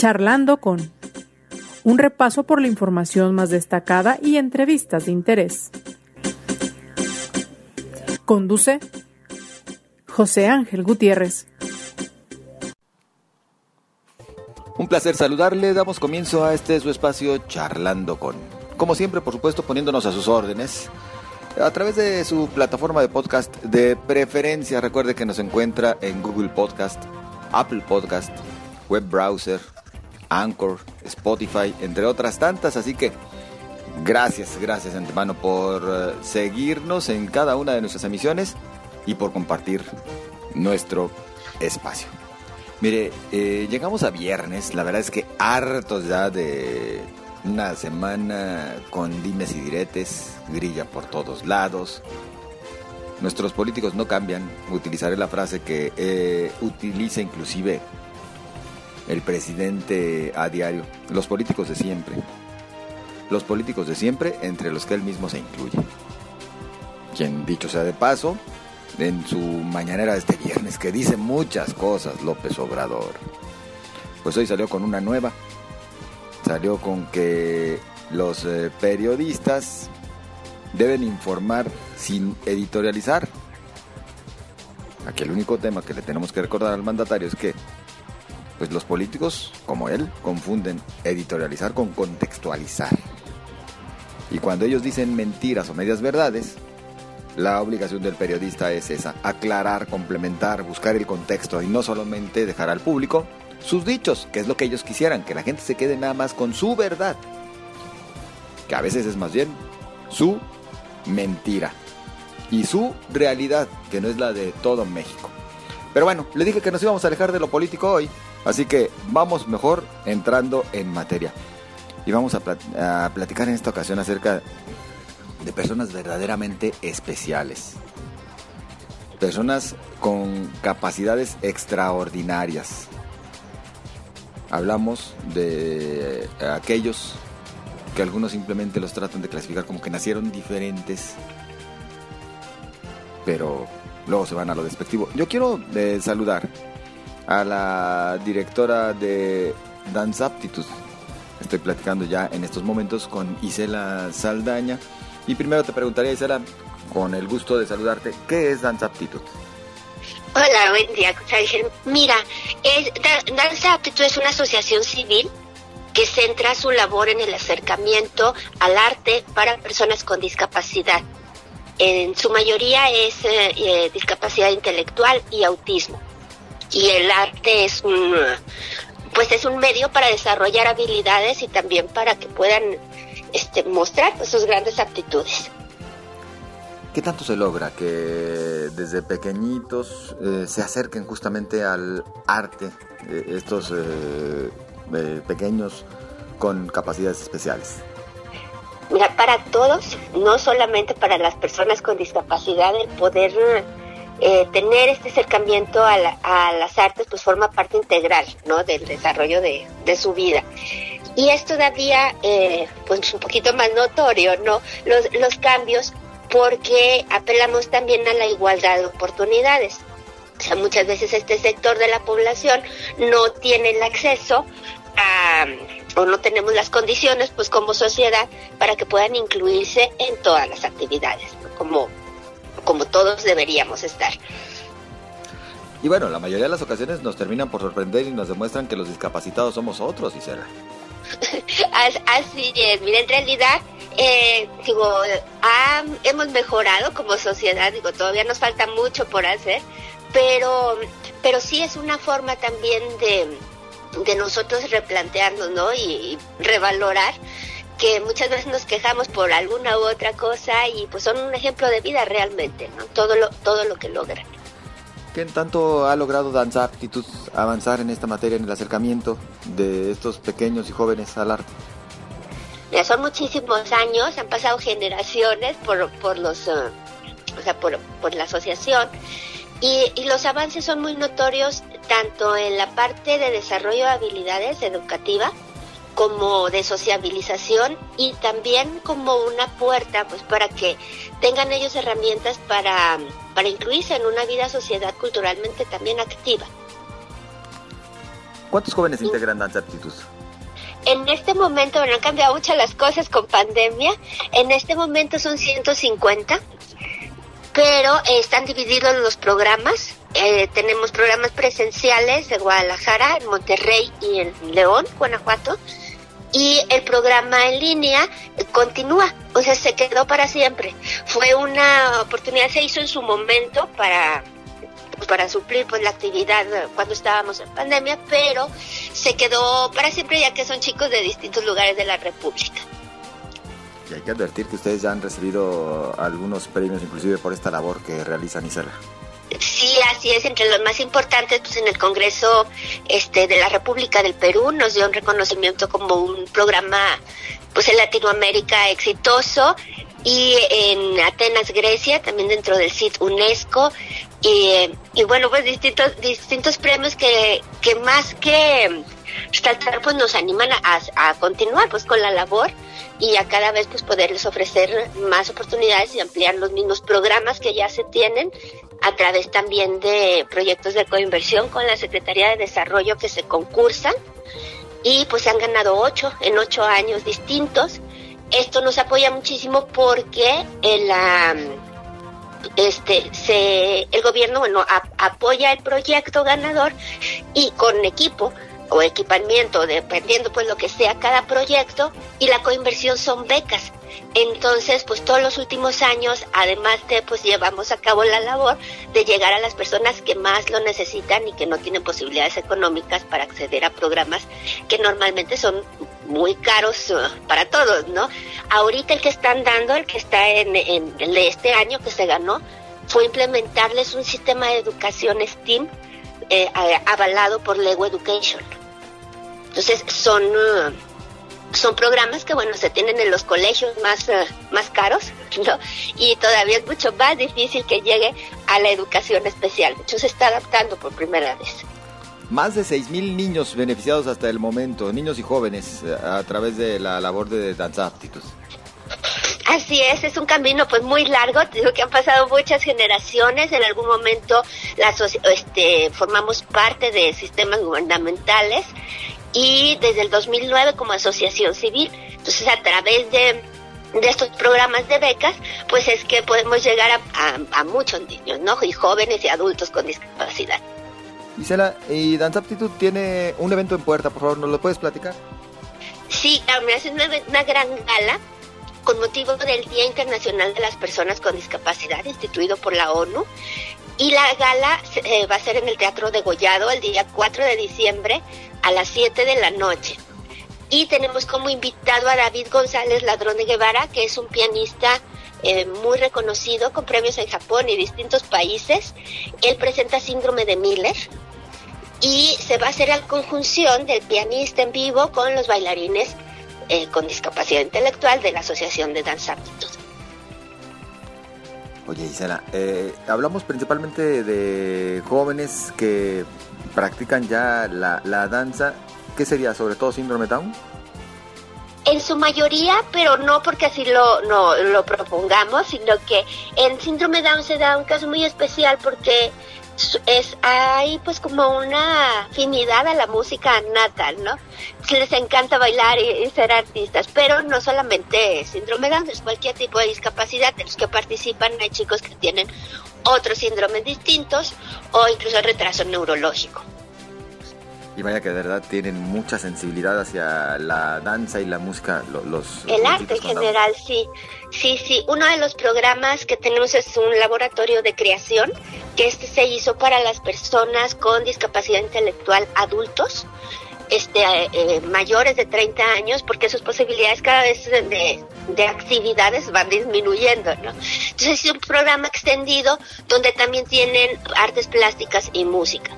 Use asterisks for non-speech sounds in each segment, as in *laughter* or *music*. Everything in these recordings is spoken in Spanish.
Charlando con un repaso por la información más destacada y entrevistas de interés. Conduce José Ángel Gutiérrez. Un placer saludarle, damos comienzo a este su espacio Charlando con. Como siempre, por supuesto, poniéndonos a sus órdenes. A través de su plataforma de podcast de preferencia, recuerde que nos encuentra en Google Podcast, Apple Podcast, web browser, Anchor, Spotify, entre otras tantas. Así que gracias, gracias antemano por eh, seguirnos en cada una de nuestras emisiones y por compartir nuestro espacio. Mire, eh, llegamos a viernes, la verdad es que hartos ya de una semana con dimes y diretes, grilla por todos lados. Nuestros políticos no cambian, utilizaré la frase que eh, utiliza inclusive el presidente a diario, los políticos de siempre. Los políticos de siempre, entre los que él mismo se incluye. Quien, dicho sea de paso, en su mañanera de este viernes, que dice muchas cosas López Obrador, pues hoy salió con una nueva. Salió con que los eh, periodistas deben informar sin editorializar. Aquí el único tema que le tenemos que recordar al mandatario es que pues los políticos, como él, confunden editorializar con contextualizar. Y cuando ellos dicen mentiras o medias verdades, la obligación del periodista es esa, aclarar, complementar, buscar el contexto y no solamente dejar al público sus dichos, que es lo que ellos quisieran, que la gente se quede nada más con su verdad, que a veces es más bien su mentira y su realidad, que no es la de todo México. Pero bueno, le dije que nos íbamos a alejar de lo político hoy, Así que vamos mejor entrando en materia. Y vamos a, platicar en esta ocasión acerca de personas verdaderamente especiales. Personas con capacidades extraordinarias. Hablamos de aquellos que algunos simplemente los tratan de clasificar como que nacieron diferentes, pero luego se van a lo despectivo. Yo quiero eh, saludar a la directora de Dance Aptitude. Estoy platicando ya en estos momentos con Isela Saldaña. Y primero te preguntaría, Isela, con el gusto de saludarte, ¿qué es Dance Aptitude? Hola, buen día, Mira, es, Dance Aptitude es una asociación civil que centra su labor en el acercamiento al arte para personas con discapacidad. En su mayoría es eh, eh, discapacidad intelectual y autismo y el arte es un pues es un medio para desarrollar habilidades y también para que puedan este, mostrar pues, sus grandes aptitudes. ¿Qué tanto se logra que desde pequeñitos eh, se acerquen justamente al arte eh, estos eh, pequeños con capacidades especiales? Mira, para todos, no solamente para las personas con discapacidad, el poder eh, tener este acercamiento a, las artes pues forma parte integral ¿no? del desarrollo de, su vida. Y es todavía eh, pues un poquito más notorio ¿no? los, cambios porque apelamos también a la igualdad de oportunidades. O sea, muchas veces este sector de la población no tiene el acceso a, o no tenemos las condiciones, pues como sociedad, para que puedan incluirse en todas las actividades, como como todos deberíamos estar. Y bueno, la mayoría de las ocasiones nos terminan por sorprender y nos demuestran que los discapacitados somos otros, Isela. *laughs* Así es, mira, en realidad, eh, digo, hemos mejorado como sociedad, digo, todavía nos falta mucho por hacer, pero, pero sí es una forma también de, de nosotros replantearnos, ¿no? y revalorar que muchas veces nos quejamos por alguna u otra cosa y pues son un ejemplo de vida realmente, ¿no? Todo lo, todo lo que logran. ¿Qué tanto ha logrado Danza Aptitud avanzar en esta materia, en el acercamiento de estos pequeños y jóvenes al arte? Ya son muchísimos años, han pasado generaciones por, por los, eh, o sea, por, por la asociación y, y, los avances son muy notorios tanto en la parte de desarrollo de habilidades educativas como de sociabilización y también como una puerta pues para que tengan ellos herramientas para, para incluirse en una vida sociedad culturalmente también activa. ¿Cuántos jóvenes integran Danza Aptitud? En este momento, bueno, han cambiado muchas las cosas con pandemia. En este momento son 150, pero están divididos los programas. Eh, tenemos programas presenciales de Guadalajara, en Monterrey y en León, Guanajuato. Y el programa en línea continúa, o sea, se quedó para siempre. Fue una oportunidad, se hizo en su momento para para suplir pues la actividad cuando estábamos en pandemia, pero se quedó para siempre ya que son chicos de distintos lugares de la República. Y hay que advertir que ustedes ya han recibido algunos premios inclusive por esta labor que realizan Isela. Sí, así es, entre los más importantes, pues en el Congreso este, de la República del Perú nos dio un reconocimiento como un programa pues en Latinoamérica exitoso y en Atenas, Grecia, también dentro del SIT UNESCO y, y bueno, pues distintos, distintos premios que, que más que resaltar, pues nos animan a, continuar pues con la labor y a cada vez pues poderles ofrecer más oportunidades y ampliar los mismos programas que ya se tienen a través también de proyectos de coinversión con la Secretaría de Desarrollo que se concursan y pues se han ganado ocho en ocho años distintos. Esto nos apoya muchísimo porque en la este se el gobierno bueno apoya el proyecto ganador y con equipo o equipamiento dependiendo pues lo que sea cada proyecto y la coinversión son becas entonces pues todos los últimos años además de pues llevamos a cabo la labor de llegar a las personas que más lo necesitan y que no tienen posibilidades económicas para acceder a programas que normalmente son muy caros uh, para todos, ¿no? Ahorita el que están dando, el que está en, en el de este año que se ganó, fue implementarles un sistema de educación STEAM eh, avalado por Lego Education. Entonces son uh, son programas que bueno se tienen en los colegios más uh, más caros, *laughs* ¿no? Y todavía es mucho más difícil que llegue a la educación especial. De hecho se está adaptando por primera vez. Más de 6.000 niños beneficiados hasta el momento, niños y jóvenes, eh, a través de la labor de Danza Aptitud. Así es, es un camino pues muy largo, digo que han pasado muchas generaciones, en algún momento las, este, formamos parte de sistemas gubernamentales y desde el 2009 como asociación civil, entonces a través de, de estos programas de becas, pues es que podemos llegar a, a, a muchos niños, ¿no? Y jóvenes y adultos con discapacidad. Isela, ¿y Danza Aptitud tiene un evento en puerta? Por favor, ¿nos lo puedes platicar? Sí, me hace una, una gran gala con motivo del Día Internacional de las Personas con Discapacidad instituido por la ONU. Y la gala eh, va a ser en el Teatro de Gollado el día 4 de diciembre a las 7 de la noche. Y tenemos como invitado a David González Ladrón de Guevara, que es un pianista eh, muy reconocido con premios en Japón y distintos países. Él presenta Síndrome de Miller y se va a hacer la conjunción del pianista en vivo con los bailarines eh, con discapacidad intelectual de la Asociación de Danza Aptitud. Oye, Isela, eh, hablamos principalmente de jóvenes que practican ya la, la danza. ¿Qué sería? ¿Sobre todo síndrome Down? En su mayoría, pero no porque así lo, no, lo propongamos, sino que en síndrome Down se da un caso muy especial porque es hay pues como una afinidad a la música natal, ¿no? Les encanta bailar y, ser artistas, pero no solamente síndrome Down, es cualquier tipo de discapacidad de los que participan hay chicos que tienen otros síndromes distintos o incluso retraso neurológico. Y vaya que de verdad tienen mucha sensibilidad hacia la danza y la música, los... El arte en general, sí. Sí, sí. Uno de los programas que tenemos es un laboratorio de creación, que este se hizo para las personas con discapacidad intelectual adultos, este, eh, mayores de 30 años, porque sus posibilidades cada vez de, de actividades van disminuyendo, ¿no? Entonces es un programa extendido donde también tienen artes plásticas y música.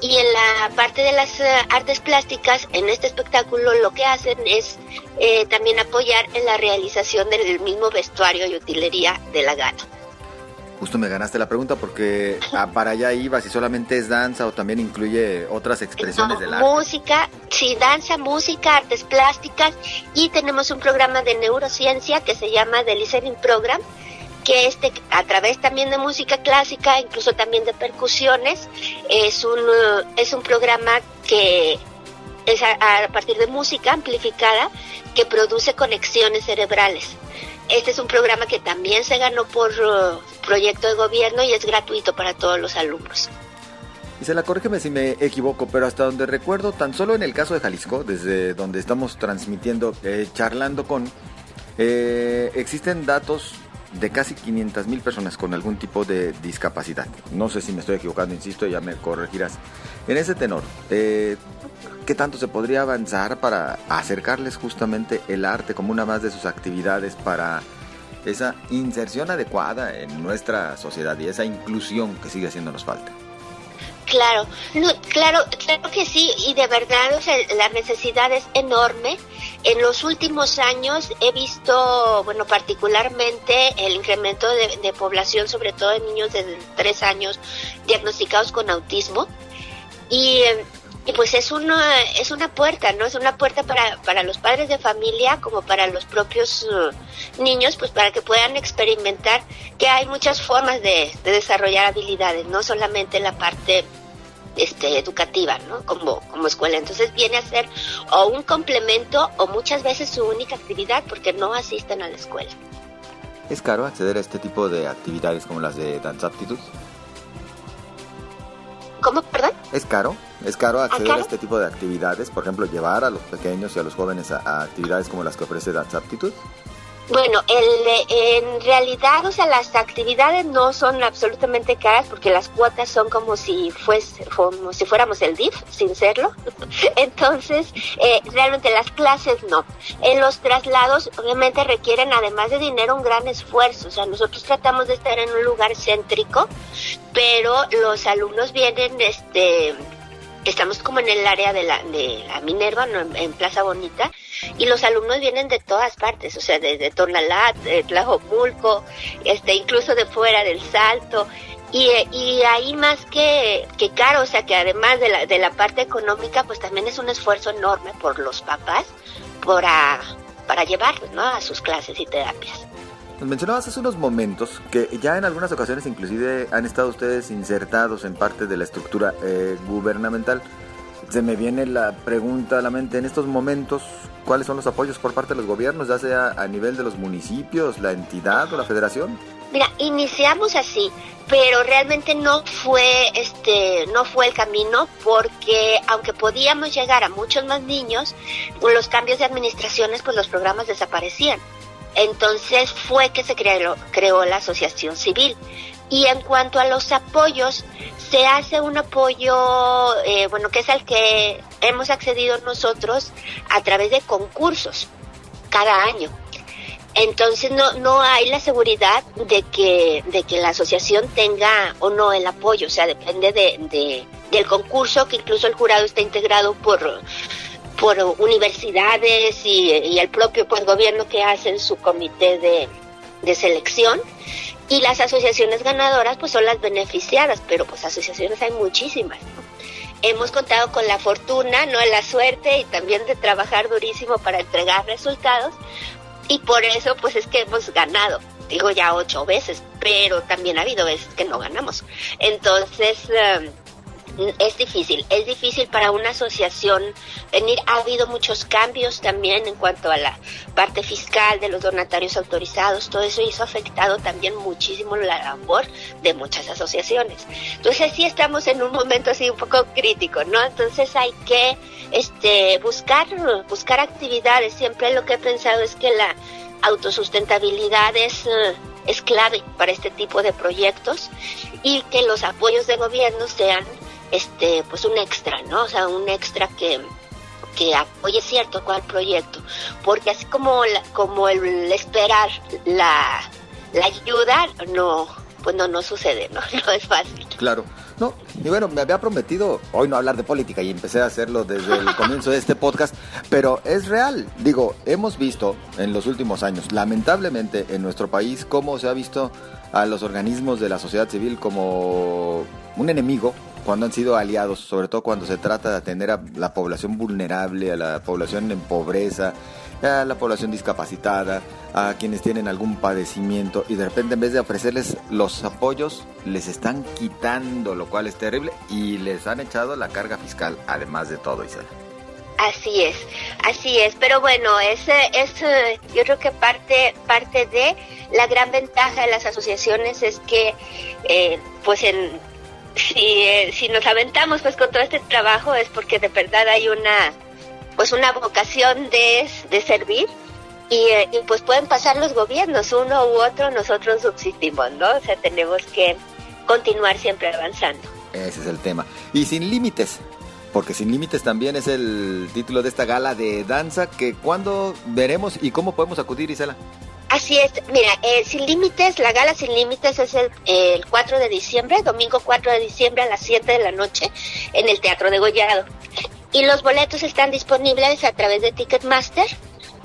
Y en la parte de las uh, artes plásticas, en este espectáculo lo que hacen es eh, también apoyar en la realización del mismo vestuario y utilería de la gala. Justo me ganaste la pregunta porque ah, para allá iba si solamente es danza o también incluye otras expresiones no, del arte. Música, sí, danza, música, artes plásticas y tenemos un programa de neurociencia que se llama The Listening Program que este a través también de música clásica, incluso también de percusiones, es un es un programa que es a, partir de música amplificada que produce conexiones cerebrales. Este es un programa que también se ganó por uh, proyecto de gobierno y es gratuito para todos los alumnos. Y se la corrígeme si me equivoco, pero hasta donde recuerdo, tan solo en el caso de Jalisco, desde donde estamos transmitiendo, eh, charlando con, eh, existen datos de casi 500 mil personas con algún tipo de discapacidad. No sé si me estoy equivocando, insisto, ya me corregirás. En ese tenor, eh, ¿qué tanto se podría avanzar para acercarles justamente el arte como una más de sus actividades para esa inserción adecuada en nuestra sociedad y esa inclusión que sigue haciéndonos falta? Claro, claro, claro que sí, y de verdad la necesidad es enorme. En los últimos años he visto, bueno, particularmente el incremento de, población, sobre todo de niños de tres años diagnosticados con autismo. Y, pues es una, es una puerta, ¿no? Es una puerta para, para los padres de familia como para los propios uh, niños, pues para que puedan experimentar que hay muchas formas de, de desarrollar habilidades, no solamente la parte este, educativa, ¿no? Como, como escuela. Entonces viene a ser o un complemento o muchas veces su única actividad porque no asisten a la escuela. ¿Es caro acceder a este tipo de actividades como las de Dance Aptitude? ¿Cómo, perdón? ¿Es caro? ¿Es caro acceder ¿A, este tipo de actividades? Por ejemplo, llevar a los pequeños y a los jóvenes a, actividades como las que ofrece Dance Aptitude? Bueno, el, en realidad, o sea, las actividades no son absolutamente caras porque las cuotas son como si fuese, como si fuéramos el DIF, sin serlo. *laughs* Entonces, eh, realmente las clases no. En los traslados, obviamente requieren, además de dinero, un gran esfuerzo. O sea, nosotros tratamos de estar en un lugar céntrico, pero los alumnos vienen, este, estamos como en el área de la, de la Minerva, en Plaza Bonita y los alumnos vienen de todas partes, o sea, desde Tonalá, de Tlajomulco, este, incluso de fuera del Salto, y, y ahí más que, que caro, o sea, que además de la, de la parte económica, pues también es un esfuerzo enorme por los papás para, para llevarlos, ¿no? A sus clases y terapias. Nos mencionabas hace unos momentos que ya en algunas ocasiones inclusive han estado ustedes insertados en parte de la estructura eh, gubernamental. Se me viene la pregunta a la mente en estos momentos, cuáles son los apoyos por parte de los gobiernos, ya sea a nivel de los municipios, la entidad o la federación? Mira, iniciamos así, pero realmente no fue este no fue el camino porque aunque podíamos llegar a muchos más niños, los cambios de administraciones pues los programas desaparecían. Entonces fue que se creó, creó la asociación civil. Y en cuanto a los apoyos, se hace un apoyo, eh, bueno, que es al que hemos accedido nosotros a través de concursos cada año. Entonces no, no hay la seguridad de que, de que la asociación tenga o no el apoyo, o sea, depende de, del concurso, que incluso el jurado está integrado por, por universidades y, el propio pues, gobierno que hace su comité de, de selección y las asociaciones ganadoras pues son las beneficiadas, pero pues asociaciones hay muchísimas. Hemos contado con la fortuna, no la suerte y también de trabajar durísimo para entregar resultados y por eso pues es que hemos ganado. Digo ya ocho veces, pero también ha habido veces que no ganamos. Entonces, em, es difícil, es difícil para una asociación venir. Ha habido muchos cambios también en cuanto a la parte fiscal de los donatarios autorizados, todo eso hizo afectado también muchísimo la labor de muchas asociaciones. Entonces sí estamos en un momento así un poco crítico, ¿no? Entonces hay que este buscar buscar actividades. Siempre lo que he pensado es que la autosustentabilidad es eh, es clave para este tipo de proyectos y que los apoyos de gobierno sean este pues un extra, ¿no? O sea, un extra que que apoye cierto cual proyecto, porque así como como el esperar la, la ayuda no pues no no sucede, no *laughs* no es fácil. Claro. No, y bueno, me había prometido hoy no hablar de política y empecé a hacerlo desde el *laughs* comienzo de este podcast, pero es real. Digo, hemos visto en los últimos años, lamentablemente en nuestro país, cómo se ha visto a los organismos de la sociedad civil como un enemigo cuando han sido aliados, sobre todo cuando se trata de atender a la población vulnerable, a la población en pobreza, a la población discapacitada, a quienes tienen algún padecimiento y de repente en vez de ofrecerles los apoyos, les están quitando, lo cual es terrible y les han echado la carga fiscal, además de todo, Isabel. Así es, así es, pero bueno, es, es yo creo que parte, parte de la gran ventaja de las asociaciones es que, eh, pues en, si, eh, si nos aventamos pues con todo este trabajo es porque de verdad hay una, pues una vocación de, de servir eh, y, pues pueden pasar los gobiernos, uno u otro, nosotros subsistimos, ¿no? O sea, tenemos que continuar siempre avanzando. Ese es el tema. Y sin límites, porque Sin Límites también es el título de esta gala de danza que cuándo veremos y cómo podemos acudir, Isela. Así es, mira, eh, Sin Límites, la gala Sin Límites es el, el 4 de diciembre, domingo 4 de diciembre a las 7 de la noche en el Teatro de Gollado. Y los boletos están disponibles a través de Ticketmaster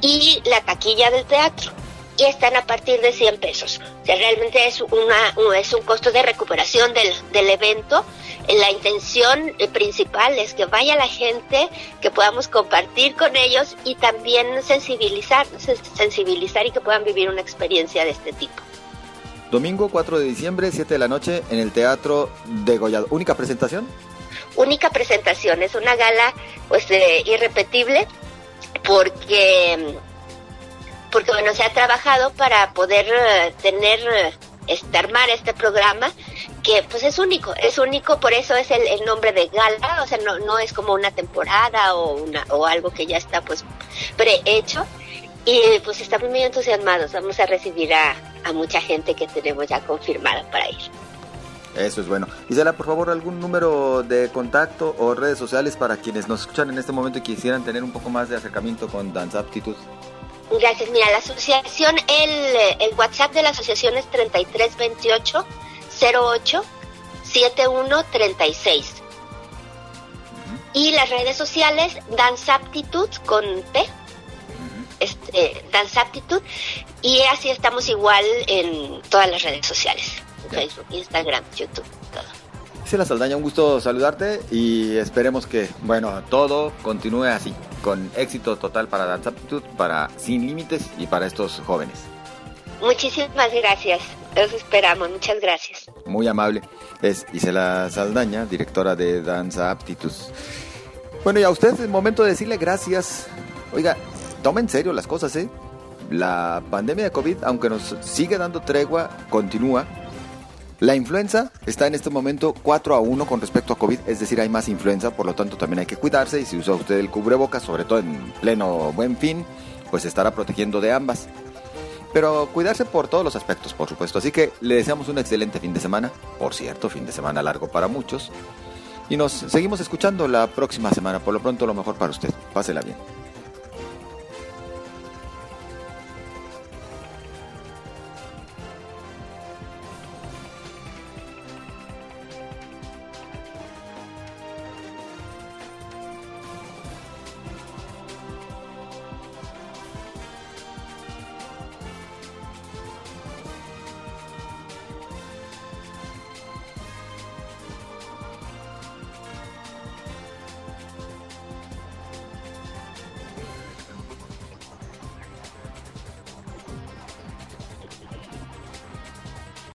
y la taquilla del teatro y están a partir de 100 pesos. O sea, realmente es, una, es un costo de recuperación del, del evento. La intención eh, principal es que vaya la gente, que podamos compartir con ellos y también sensibilizar, sensibilizar y que puedan vivir una experiencia de este tipo. Domingo 4 de diciembre, 7 de la noche, en el Teatro de Gollado. ¿Única presentación? Única presentación, es una gala pues eh, irrepetible porque porque bueno, se ha trabajado para poder eh, tener, este, armar este programa que pues es único, es único, por eso es el, nombre de gala, o sea, no, no es como una temporada o, una, o algo que ya está pues prehecho. Y pues estamos muy entusiasmados, vamos a recibir a, a mucha gente que tenemos ya confirmada para ir. Eso es bueno. Isela, por favor, algún número de contacto o redes sociales para quienes nos escuchan en este momento y quisieran tener un poco más de acercamiento con Dance Aptitude. Gracias. Mira, la asociación, el, el WhatsApp de la asociación es 3328 08 7136. Y las redes sociales, Dance Aptitude con P, este, y así estamos igual en todas las redes sociales, Facebook, Instagram, YouTube, todo. La Saldaña, un gusto saludarte y esperemos que, bueno, todo continúe así con éxito total para Dance Aptitude, para Sin Límites y para estos jóvenes. Muchísimas gracias, los esperamos, muchas gracias. Muy amable, es Isela Saldaña, directora de Danza Aptitude. Bueno, y a usted es momento de decirle gracias. Oiga, toma en serio las cosas, ¿eh? La pandemia de COVID, aunque nos sigue dando tregua, continúa la influenza está en este momento 4 a 1 con respecto a COVID, es decir, hay más influenza, por lo tanto también hay que cuidarse y si usa usted el cubrebocas, sobre todo en pleno buen fin, pues estará protegiendo de ambas. Pero cuidarse por todos los aspectos, por supuesto. Así que le deseamos un excelente fin de semana, por cierto, fin de semana largo para muchos. Y nos seguimos escuchando la próxima semana. Por lo pronto, lo mejor para usted. Pásela bien.